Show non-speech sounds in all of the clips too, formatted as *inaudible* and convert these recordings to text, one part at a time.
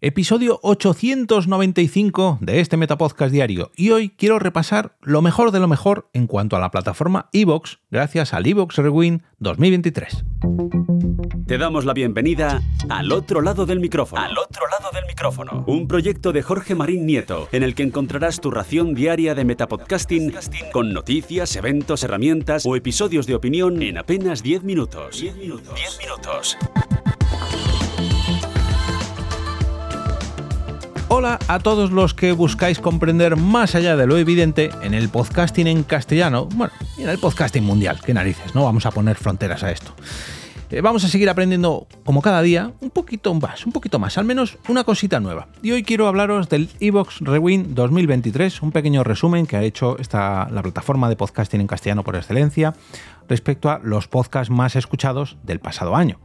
Episodio 895 de este Metapodcast diario y hoy quiero repasar lo mejor de lo mejor en cuanto a la plataforma Evox gracias al Evox Rewind 2023. Te damos la bienvenida al otro lado del micrófono. Al otro lado del micrófono. Un proyecto de Jorge Marín Nieto en el que encontrarás tu ración diaria de metapodcasting con noticias, eventos, herramientas o episodios de opinión en apenas 10 minutos. 10 minutos. 10 minutos. Hola a todos los que buscáis comprender más allá de lo evidente en el podcasting en castellano, bueno, y en el podcasting mundial, qué narices, no vamos a poner fronteras a esto. Eh, vamos a seguir aprendiendo como cada día un poquito más, un poquito más, al menos una cosita nueva. Y hoy quiero hablaros del Evox Rewind 2023, un pequeño resumen que ha hecho esta, la plataforma de podcasting en castellano por excelencia respecto a los podcasts más escuchados del pasado año.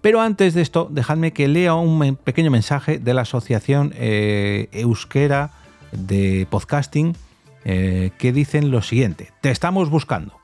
Pero antes de esto, dejadme que lea un pequeño mensaje de la Asociación eh, Euskera de Podcasting eh, que dicen lo siguiente. Te estamos buscando.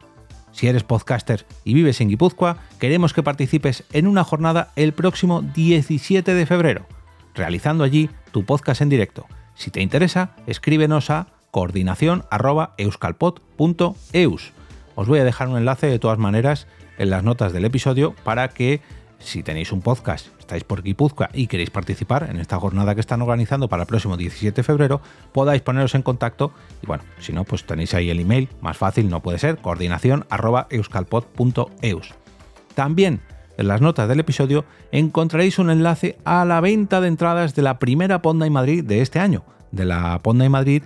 Si eres podcaster y vives en Guipúzcoa, queremos que participes en una jornada el próximo 17 de febrero, realizando allí tu podcast en directo. Si te interesa, escríbenos a coordinación.euskalpod.eus. Os voy a dejar un enlace de todas maneras en las notas del episodio para que si tenéis un podcast, estáis por Guipúzcoa y queréis participar en esta jornada que están organizando para el próximo 17 de febrero, podáis poneros en contacto y bueno, si no, pues tenéis ahí el email, más fácil no puede ser, coordinación euskalpod.eus. También en las notas del episodio encontraréis un enlace a la venta de entradas de la primera Ponda en Madrid de este año, de la Ponda en Madrid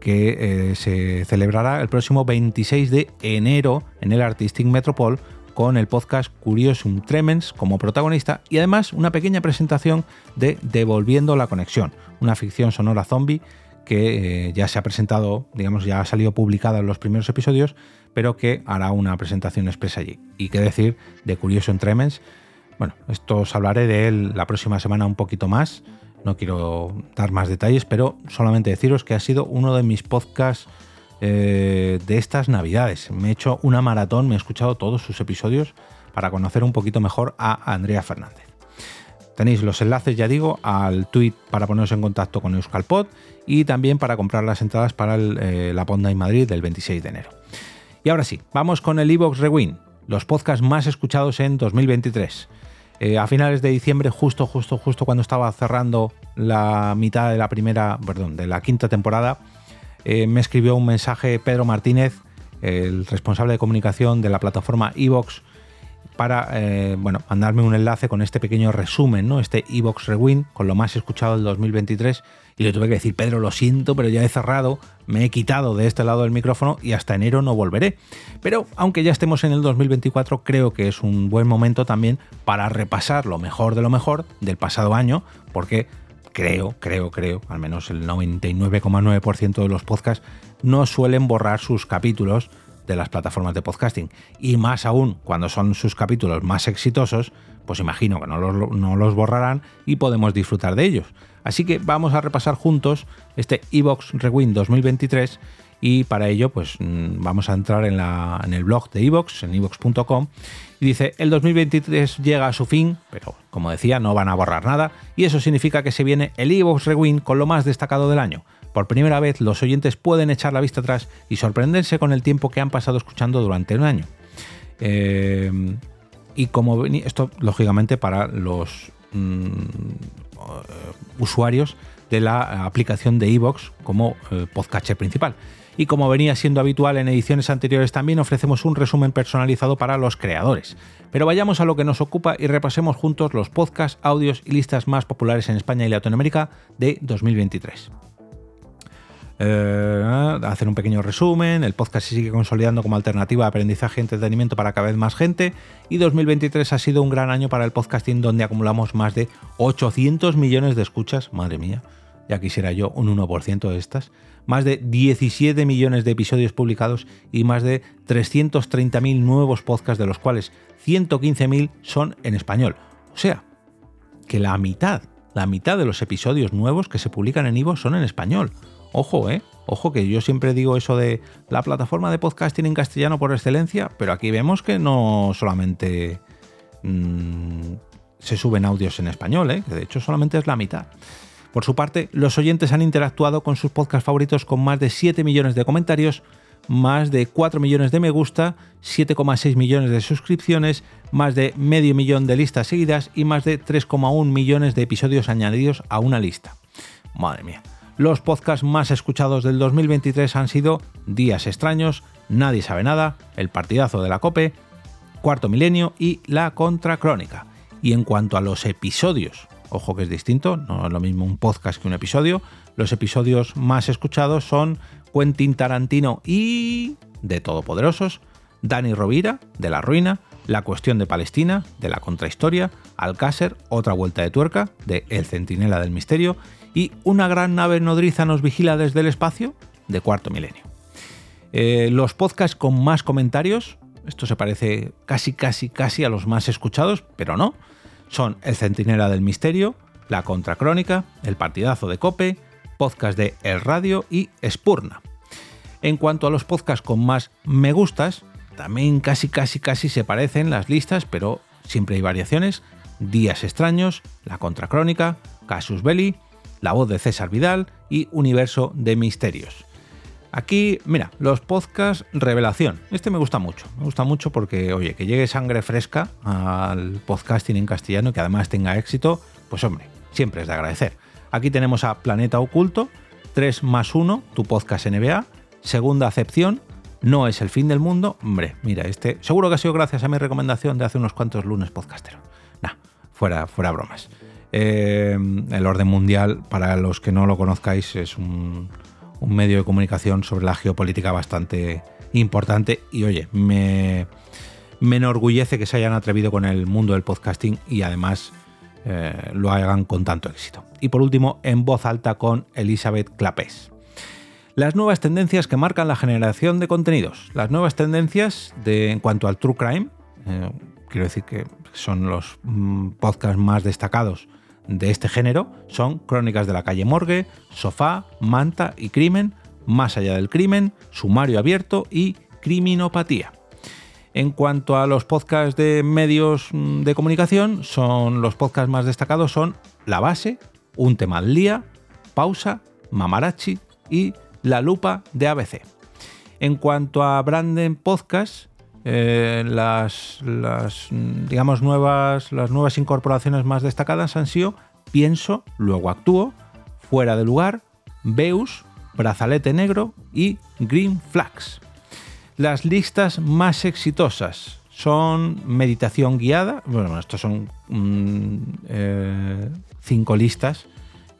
que eh, se celebrará el próximo 26 de enero en el Artistic Metropol con el podcast Curiosum Tremens como protagonista y además una pequeña presentación de Devolviendo la Conexión, una ficción sonora zombie que eh, ya se ha presentado, digamos, ya ha salido publicada en los primeros episodios, pero que hará una presentación expresa allí. Y qué decir de Curiosum Tremens. Bueno, esto os hablaré de él la próxima semana un poquito más. No quiero dar más detalles, pero solamente deciros que ha sido uno de mis podcasts eh, de estas navidades. Me he hecho una maratón, me he escuchado todos sus episodios para conocer un poquito mejor a Andrea Fernández. Tenéis los enlaces, ya digo, al tweet para poneros en contacto con Euskalpod y también para comprar las entradas para eh, la Ponda en Madrid del 26 de enero. Y ahora sí, vamos con el Evox Rewind, los podcasts más escuchados en 2023. Eh, a finales de diciembre, justo, justo, justo cuando estaba cerrando la mitad de la primera, perdón, de la quinta temporada, eh, me escribió un mensaje Pedro Martínez, el responsable de comunicación de la plataforma Evox, para eh, bueno, mandarme un enlace con este pequeño resumen, ¿no? este Evox Rewind, con lo más escuchado del 2023. Y le tuve que decir, Pedro, lo siento, pero ya he cerrado, me he quitado de este lado del micrófono y hasta enero no volveré. Pero aunque ya estemos en el 2024, creo que es un buen momento también para repasar lo mejor de lo mejor del pasado año, porque creo, creo, creo, al menos el 99,9% de los podcasts no suelen borrar sus capítulos de las plataformas de podcasting. Y más aún, cuando son sus capítulos más exitosos, pues imagino que no los, no los borrarán y podemos disfrutar de ellos. Así que vamos a repasar juntos este Evox Rewind 2023 y para ello pues mm, vamos a entrar en, el blog de Evox, en evox.com y dice, el 2023 llega a su fin, pero como decía, no van a borrar nada y eso significa que se viene el Evox Rewind con lo más destacado del año. Por primera vez los oyentes pueden echar la vista atrás y sorprenderse con el tiempo que han pasado escuchando durante un año. Eh, y como esto lógicamente para los mm, usuarios de la aplicación de Evox como eh, podcast principal y como venía siendo habitual en ediciones anteriores también ofrecemos un resumen personalizado para los creadores. Pero vayamos a lo que nos ocupa y repasemos juntos los podcasts, audios y listas más populares en España y Latinoamérica de 2023. Eh, hacer un pequeño resumen, el podcast se sigue consolidando como alternativa de aprendizaje y entretenimiento para cada vez más gente y 2023 ha sido un gran año para el podcasting donde acumulamos más de 800 millones de escuchas, madre mía, ya quisiera yo un 1% de estas, más de 17 millones de episodios publicados y más de 330.000 nuevos podcasts, de los cuales 115.000 son en español. O sea, que la mitad, la mitad de los episodios nuevos que se publican en Ivo son en español. Ojo, eh. Ojo que yo siempre digo eso de la plataforma de podcasting en castellano por excelencia, pero aquí vemos que no solamente mm, se suben audios en español, ¿eh? que de hecho solamente es la mitad. Por su parte, los oyentes han interactuado con sus podcasts favoritos con más de 7 millones de comentarios, más de 4 millones de me gusta, 7,6 millones de suscripciones, más de medio millón de listas seguidas y más de 3,1 millones de episodios añadidos a una lista. Madre mía. Los podcasts más escuchados del 2023 han sido Días extraños, Nadie sabe nada, El partidazo de la Cope, Cuarto Milenio y La Contracrónica. Y en cuanto a los episodios, ojo que es distinto, no es lo mismo un podcast que un episodio, los episodios más escuchados son Quentin Tarantino y de Todopoderosos, Dani Rovira, de La Ruina, La Cuestión de Palestina, de La Contrahistoria, Alcácer, Otra Vuelta de Tuerca, de El Centinela del Misterio, y Una gran nave nodriza nos vigila desde el espacio, de Cuarto Milenio. Eh, los podcasts con más comentarios, esto se parece casi, casi, casi a los más escuchados, pero no, son El Centinela del Misterio, La Contracrónica, El Partidazo de Cope, podcast de El Radio y Spurna. En cuanto a los podcasts con más me gustas, también casi casi casi se parecen las listas, pero siempre hay variaciones. Días extraños, La Contracrónica, Casus Belli, La voz de César Vidal y Universo de Misterios. Aquí, mira, los podcasts revelación. Este me gusta mucho. Me gusta mucho porque, oye, que llegue sangre fresca al podcasting en castellano y que además tenga éxito, pues hombre, siempre es de agradecer. Aquí tenemos a Planeta Oculto, 3 más 1, tu podcast NBA, segunda acepción, no es el fin del mundo. Hombre, mira, este seguro que ha sido gracias a mi recomendación de hace unos cuantos lunes podcaster. Nah, fuera, fuera bromas. Eh, el orden mundial, para los que no lo conozcáis, es un, medio de comunicación sobre la geopolítica bastante importante y oye, me, me enorgullece que se hayan atrevido con el mundo del podcasting y además eh, lo hagan con tanto éxito. Y por último, en voz alta con Elizabeth Clapés las nuevas tendencias que marcan la generación de contenidos. Las nuevas tendencias de, en cuanto al true crime, eh, quiero decir que son los mm, podcasts más destacados de este género, son Crónicas de la calle Morgue, Sofá, Manta y Crimen, Más allá del crimen, Sumario abierto y Criminopatía. En cuanto a los podcasts de medios mm, de comunicación, son los podcasts más destacados son La Base, Un tema al día, Pausa, Mamarachi y la lupa de ABC. En cuanto a Branden Podcast, eh, las, digamos nuevas, las nuevas incorporaciones más destacadas han sido Pienso, luego actúo, Fuera de lugar, Beus, Brazalete Negro y Green Flags. Las listas más exitosas son Meditación Guiada, bueno, estos son mm, eh, cinco listas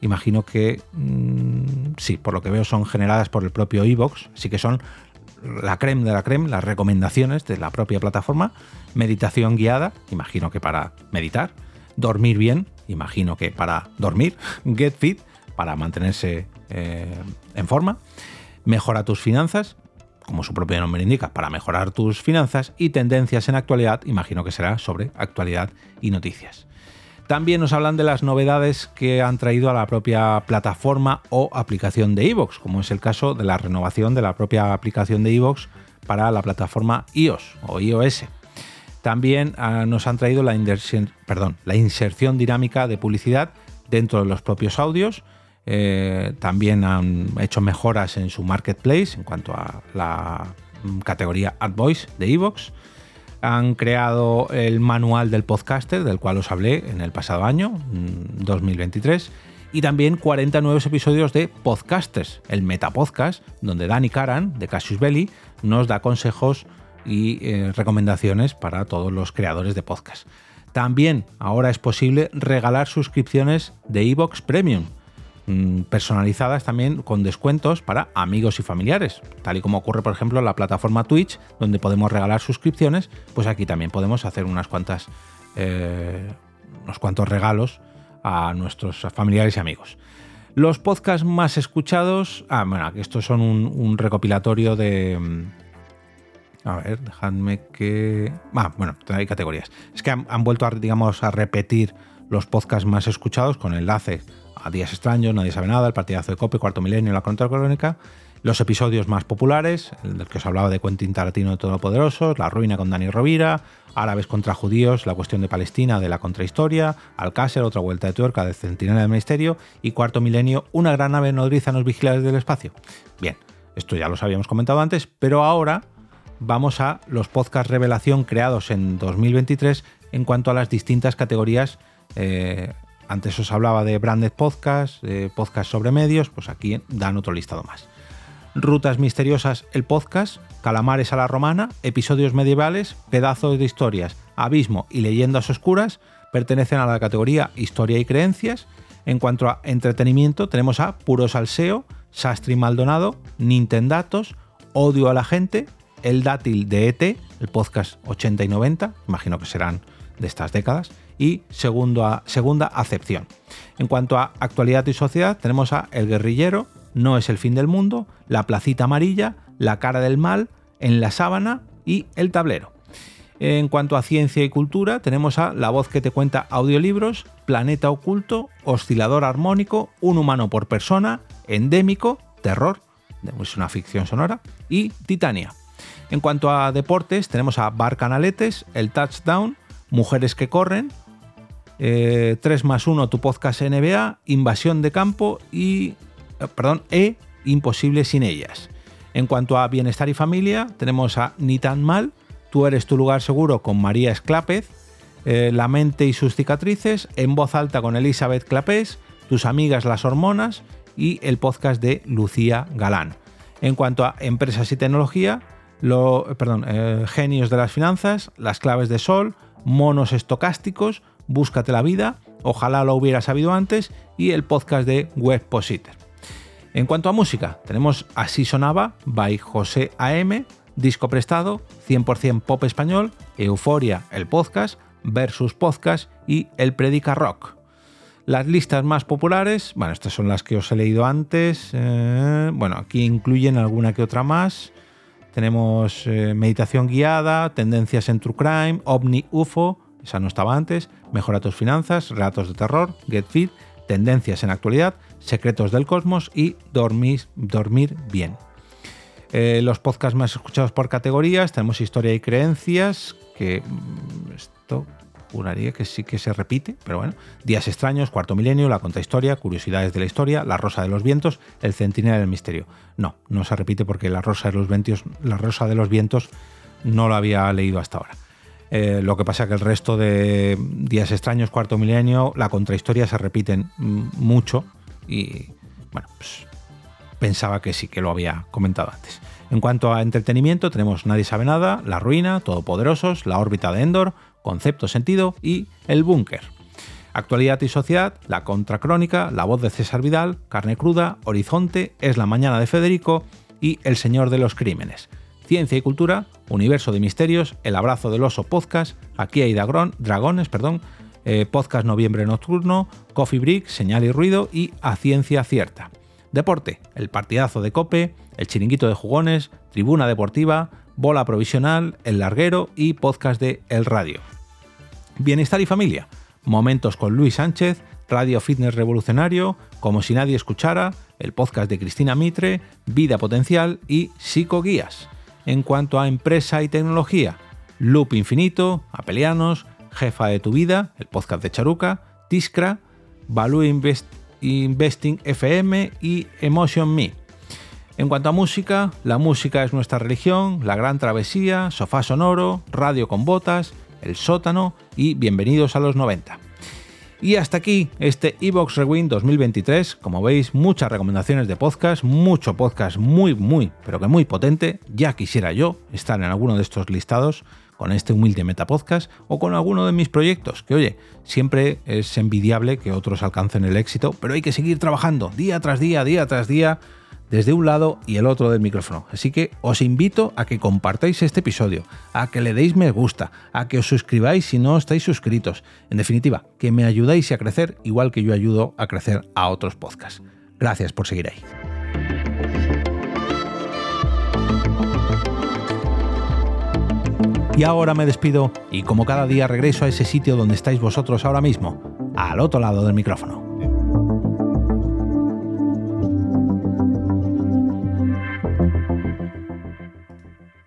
imagino que mm, sí, por lo que veo son generadas por el propio Evox, así que son la creme de la creme, las recomendaciones de la propia plataforma, meditación guiada, imagino que para meditar, dormir bien, imagino que para dormir, *laughs* get fit, para mantenerse eh, en forma, mejora tus finanzas, como su propio nombre indica, para mejorar tus finanzas y tendencias en actualidad, imagino que será sobre actualidad y noticias. También nos hablan de las novedades que han traído a la propia plataforma o aplicación de iVoox, como es el caso de la renovación de la propia aplicación de iVoox para la plataforma iOS o iOS. También ah, nos han traído la, inserción dinámica de publicidad dentro de los propios audios. Eh, también han hecho mejoras en su marketplace en cuanto a la mm, categoría AdVoice de iVoox han creado el manual del podcaster, del cual os hablé en el pasado año, 2023, mm, y también 40 nuevos episodios de Podcasters, el Metapodcast, donde Dani Karan, de Cassius Belli, nos da consejos y eh, recomendaciones para todos los creadores de podcast. También ahora es posible regalar suscripciones de Evox Premium personalizadas también con descuentos para amigos y familiares, tal y como ocurre por ejemplo en la plataforma Twitch, donde podemos regalar suscripciones, pues aquí también podemos hacer unas cuantas, eh, unos cuantos regalos a nuestros familiares y amigos. Los podcasts más escuchados, ah, bueno, estos son un, recopilatorio de... Mm, a ver, dejadme que... Ah, bueno, hay categorías. Es que han, vuelto a, digamos, a repetir los podcasts más escuchados con enlace a Días Extraños, Nadie sabe nada, El partidazo de Cope, Cuarto Milenio, La Contracrónica. Los episodios más populares, el que os hablaba de Quentin Tarantino de Todopoderosos, La Ruina con Dani Rovira, Árabes contra Judíos, La Cuestión de Palestina de la Contrahistoria, Alcácer, Otra Vuelta de Tuerca de Centinela del Ministerio y Cuarto Milenio, Una gran nave nodriza nos vigila desde el espacio. Bien, esto ya los habíamos comentado antes, pero ahora vamos a los podcasts revelación creados en 2023 en cuanto a las distintas categorías. Eh, antes os hablaba de branded podcast, de podcast sobre medios, pues aquí dan otro listado más. Rutas Misteriosas, el podcast, Calamares a la Romana, episodios medievales, pedazos de historias, Abismo y Leyendas Oscuras pertenecen a la categoría Historia y Creencias. En cuanto a entretenimiento, tenemos a Puro Salseo, Sastri Maldonado, Nintendatos, Odio a la Gente, El Dátil de ET, el podcast 80 y 90, imagino que serán de estas décadas, y segunda acepción. En cuanto a actualidad y sociedad, tenemos a El Guerrillero, no es el fin del mundo, La placita amarilla, La cara del mal, En la sábana y El tablero. En cuanto a ciencia y cultura, tenemos a La voz que te cuenta audiolibros, Planeta oculto, Oscilador armónico, Un humano por persona, Endémico, Terror, es una ficción sonora, y Titania. En cuanto a deportes, tenemos a Bar Canaletes, El Touchdown, Mujeres que corren, 3 eh, más 1 tu podcast NBA, Invasión de campo y eh, perdón, E, Imposible sin ellas. En cuanto a bienestar y familia, tenemos a Ni tan mal, Tú eres tu lugar seguro con María Esclápez, eh, La mente y sus cicatrices, En voz alta con Elizabeth Clapés, Tus amigas las hormonas y el podcast de Lucía Galán. En cuanto a empresas y tecnología, lo, eh, genios de las finanzas, las claves de sol, monos estocásticos, búscate la vida, ojalá lo hubiera sabido antes y el podcast de Webpositor. En cuanto a música, tenemos Así Sonaba by José AM, disco prestado, 100% pop español, Euforia, el podcast, versus podcast y el Predica Rock. Las listas más populares, bueno, estas son las que os he leído antes. Eh, bueno, aquí incluyen alguna que otra más. Tenemos eh, meditación guiada, tendencias en True Crime, OVNI UFO, esa no estaba antes, Mejora tus finanzas, relatos de terror, Get Fit, tendencias en actualidad, secretos del cosmos y dormir, dormir bien. Eh, los podcasts más escuchados por categorías, tenemos historia y creencias, que mm, esto juraría que sí que se repite, pero bueno. Días extraños, cuarto milenio, la contrahistoria, curiosidades de la historia, la rosa de los vientos, el centinela del misterio. No, no se repite porque la rosa de los vientos, la rosa de los vientos no lo había leído hasta ahora. Eh, lo que pasa es que el resto de Días extraños, cuarto milenio, la contrahistoria se repiten mucho y bueno, pues pensaba que sí que lo había comentado antes. En cuanto a entretenimiento, tenemos Nadie sabe nada, La Ruina, Todopoderosos, La órbita de Endor, Concepto Sentido y El Búnker. Actualidad y sociedad, La Contracrónica, La voz de César Vidal, Carne cruda, Horizonte, Es la mañana de Federico y El Señor de los Crímenes. Ciencia y cultura, Universo de Misterios, El Abrazo del Oso Podcast, Aquí hay dragones, perdón, eh, Podcast Noviembre Nocturno, Coffee Break, Señal y Ruido y A Ciencia Cierta. Deporte, el partidazo de Cope, el chiringuito de jugones, tribuna deportiva, bola provisional, el larguero y podcast de El Radio. Bienestar y familia, momentos con Luis Sánchez, Radio Fitness Revolucionario, como si nadie escuchara, el podcast de Cristina Mitre, Vida Potencial y Psicoguías. En cuanto a empresa y tecnología, Loop Infinito, Apelianos, Jefa de tu Vida, el podcast de Charuca, Tiscra, Value Investing FM y Emotion Me. En cuanto a música, la música es nuestra religión, La Gran Travesía, Sofá Sonoro, Radio con Botas, El Sótano y Bienvenidos a los 90. Y hasta aquí este Evox Rewind 2023. Como veis, muchas recomendaciones de podcast, mucho podcast muy, muy, pero que muy potente. Ya quisiera yo estar en alguno de estos listados con este humilde metapodcast o con alguno de mis proyectos, que oye, siempre es envidiable que otros alcancen el éxito, pero hay que seguir trabajando día tras día, día tras día, desde un lado y el otro del micrófono. Así que os invito a que compartáis este episodio, a que le deis me gusta, a que os suscribáis si no estáis suscritos. En definitiva, que me ayudáis a crecer igual que yo ayudo a crecer a otros podcasts. Gracias por seguir ahí. Y ahora me despido y como cada día regreso a ese sitio donde estáis vosotros ahora mismo, al otro lado del micrófono.